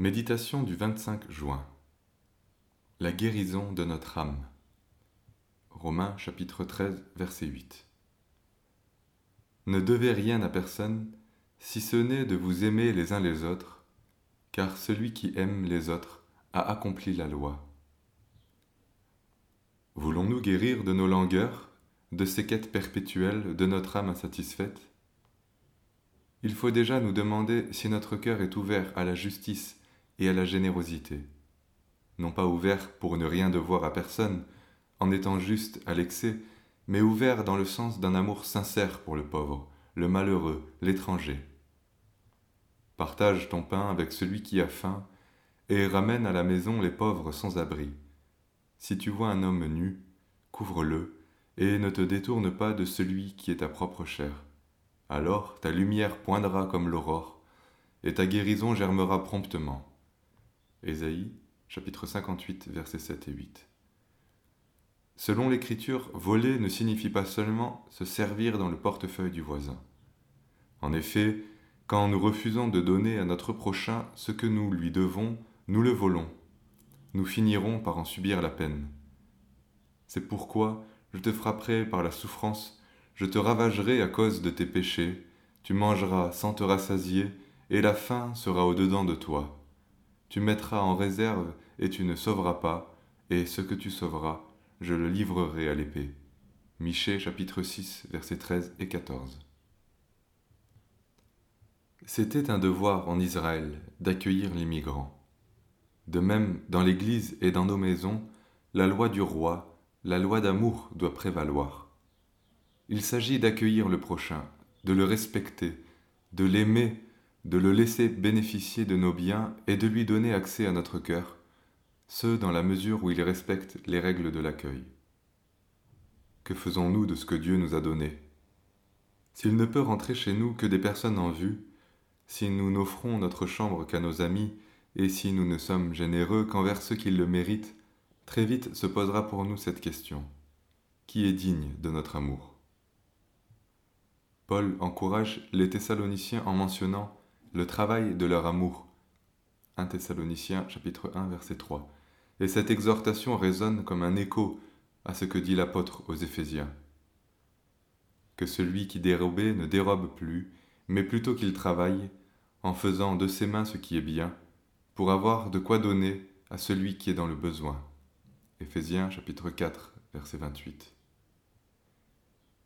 Méditation du 25 juin. La guérison de notre âme. Romains chapitre 13 verset 8. Ne devez rien à personne si ce n'est de vous aimer les uns les autres, car celui qui aime les autres a accompli la loi. Voulons-nous guérir de nos langueurs, de ces quêtes perpétuelles de notre âme insatisfaite? Il faut déjà nous demander si notre cœur est ouvert à la justice et à la générosité, non pas ouvert pour ne rien devoir à personne, en étant juste à l'excès, mais ouvert dans le sens d'un amour sincère pour le pauvre, le malheureux, l'étranger. Partage ton pain avec celui qui a faim, et ramène à la maison les pauvres sans abri. Si tu vois un homme nu, couvre-le, et ne te détourne pas de celui qui est ta propre chair. Alors ta lumière poindra comme l'aurore, et ta guérison germera promptement. Ésaïe, chapitre 58, versets 7 et 8. Selon l'Écriture, voler ne signifie pas seulement se servir dans le portefeuille du voisin. En effet, quand nous refusons de donner à notre prochain ce que nous lui devons, nous le volons. Nous finirons par en subir la peine. C'est pourquoi je te frapperai par la souffrance, je te ravagerai à cause de tes péchés, tu mangeras sans te rassasier, et la faim sera au-dedans de toi tu mettras en réserve et tu ne sauveras pas, et ce que tu sauveras, je le livrerai à l'épée. Michée chapitre 6 versets 13 et 14. C'était un devoir en Israël d'accueillir les migrants. De même, dans l'Église et dans nos maisons, la loi du roi, la loi d'amour doit prévaloir. Il s'agit d'accueillir le prochain, de le respecter, de l'aimer de le laisser bénéficier de nos biens et de lui donner accès à notre cœur, ce dans la mesure où il respecte les règles de l'accueil. Que faisons-nous de ce que Dieu nous a donné? S'il ne peut rentrer chez nous que des personnes en vue, si nous n'offrons notre chambre qu'à nos amis, et si nous ne sommes généreux qu'envers ceux qui le méritent, très vite se posera pour nous cette question. Qui est digne de notre amour? Paul encourage les Thessaloniciens en mentionnant le travail de leur amour. 1 Thessaloniciens chapitre 1 verset 3. Et cette exhortation résonne comme un écho à ce que dit l'apôtre aux Éphésiens. Que celui qui dérobait ne dérobe plus, mais plutôt qu'il travaille, en faisant de ses mains ce qui est bien, pour avoir de quoi donner à celui qui est dans le besoin. Éphésiens chapitre 4 verset 28.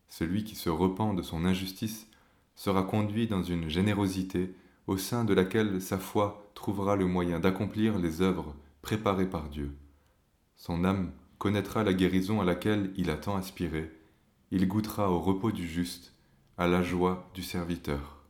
Celui qui se repent de son injustice sera conduit dans une générosité au sein de laquelle sa foi trouvera le moyen d'accomplir les œuvres préparées par Dieu. Son âme connaîtra la guérison à laquelle il a tant aspiré, il goûtera au repos du juste, à la joie du serviteur.